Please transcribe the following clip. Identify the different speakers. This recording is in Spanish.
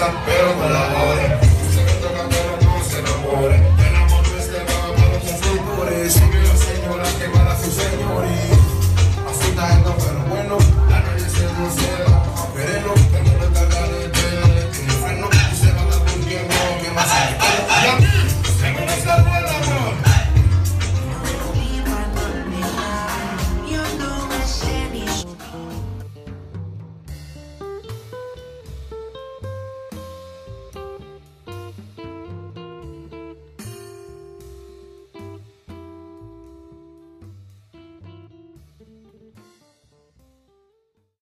Speaker 1: cosas, pero con la.